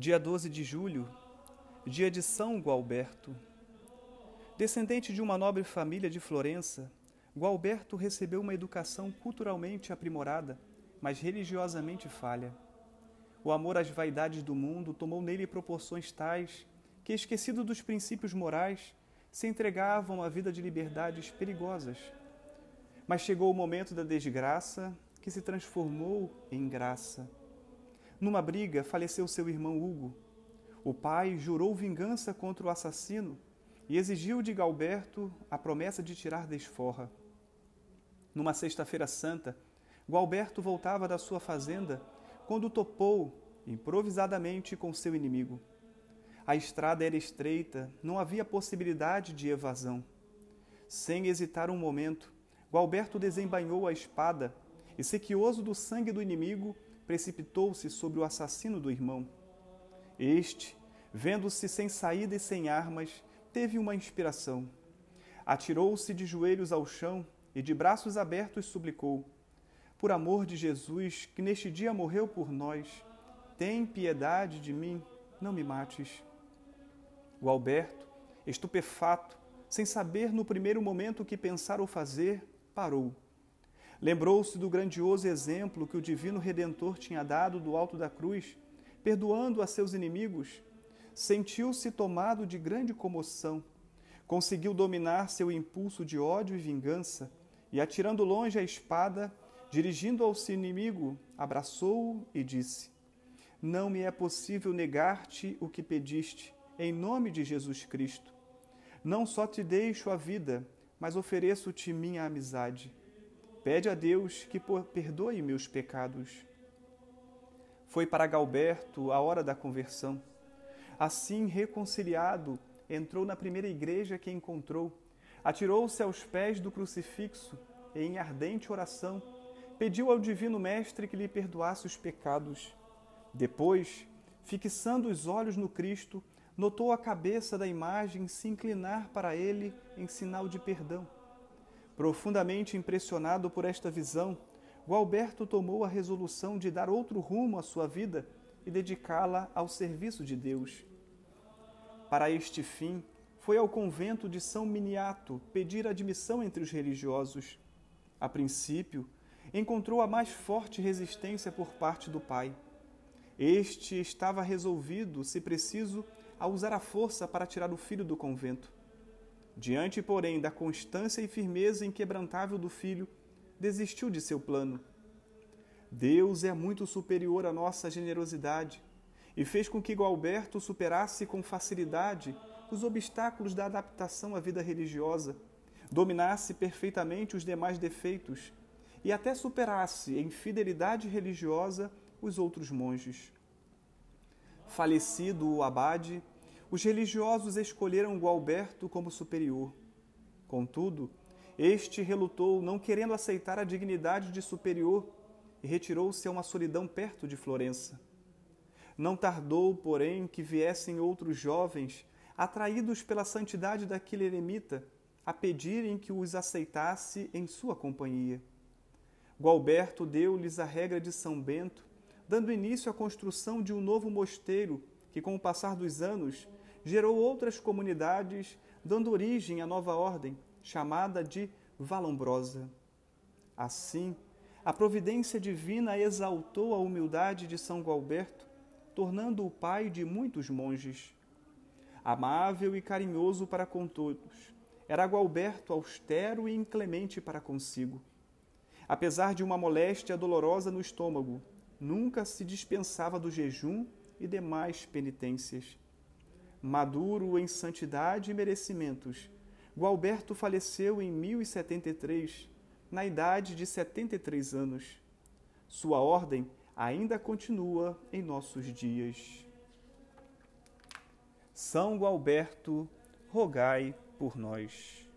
Dia 12 de julho, dia de São Gualberto. Descendente de uma nobre família de Florença, Gualberto recebeu uma educação culturalmente aprimorada, mas religiosamente falha. O amor às vaidades do mundo tomou nele proporções tais que, esquecido dos princípios morais, se entregavam à vida de liberdades perigosas. Mas chegou o momento da desgraça que se transformou em graça. Numa briga, faleceu seu irmão Hugo. O pai jurou vingança contra o assassino e exigiu de Galberto a promessa de tirar desforra. Numa sexta-feira santa, Gualberto voltava da sua fazenda quando topou improvisadamente com seu inimigo. A estrada era estreita, não havia possibilidade de evasão. Sem hesitar um momento, Gualberto desembainhou a espada e, sequioso do sangue do inimigo, precipitou-se sobre o assassino do irmão. Este, vendo-se sem saída e sem armas, teve uma inspiração. Atirou-se de joelhos ao chão e, de braços abertos, suplicou: Por amor de Jesus, que neste dia morreu por nós, tem piedade de mim, não me mates. O Alberto, estupefato, sem saber no primeiro momento o que pensar ou fazer, parou Lembrou-se do grandioso exemplo que o Divino Redentor tinha dado do alto da cruz, perdoando a seus inimigos. Sentiu-se tomado de grande comoção. Conseguiu dominar seu impulso de ódio e vingança e, atirando longe a espada, dirigindo ao seu inimigo, abraçou-o e disse: Não me é possível negar-te o que pediste, em nome de Jesus Cristo. Não só te deixo a vida, mas ofereço-te minha amizade. Pede a Deus que perdoe meus pecados. Foi para Galberto a hora da conversão. Assim, reconciliado, entrou na primeira igreja que encontrou, atirou-se aos pés do crucifixo e, em ardente oração, pediu ao Divino Mestre que lhe perdoasse os pecados. Depois, fixando os olhos no Cristo, notou a cabeça da imagem se inclinar para ele em sinal de perdão. Profundamente impressionado por esta visão, Gualberto tomou a resolução de dar outro rumo à sua vida e dedicá-la ao serviço de Deus. Para este fim, foi ao convento de São Miniato pedir admissão entre os religiosos. A princípio, encontrou a mais forte resistência por parte do pai. Este estava resolvido, se preciso, a usar a força para tirar o filho do convento. Diante, porém, da constância e firmeza inquebrantável do filho, desistiu de seu plano. Deus é muito superior à nossa generosidade e fez com que Gualberto superasse com facilidade os obstáculos da adaptação à vida religiosa, dominasse perfeitamente os demais defeitos e até superasse em fidelidade religiosa os outros monges. Falecido o abade, os religiosos escolheram Gualberto como superior. Contudo, este relutou, não querendo aceitar a dignidade de superior, e retirou-se a uma solidão perto de Florença. Não tardou, porém, que viessem outros jovens, atraídos pela santidade daquele eremita, a pedirem que os aceitasse em sua companhia. Gualberto deu-lhes a regra de São Bento, dando início à construção de um novo mosteiro que, com o passar dos anos, gerou outras comunidades, dando origem à nova ordem, chamada de Valombrosa. Assim, a providência divina exaltou a humildade de São Gualberto, tornando-o pai de muitos monges. Amável e carinhoso para com todos, era Gualberto austero e inclemente para consigo. Apesar de uma moléstia dolorosa no estômago, nunca se dispensava do jejum e demais penitências maduro em santidade e merecimentos. Gualberto faleceu em 1073, na idade de 73 anos. Sua ordem ainda continua em nossos dias. São Gualberto, rogai por nós.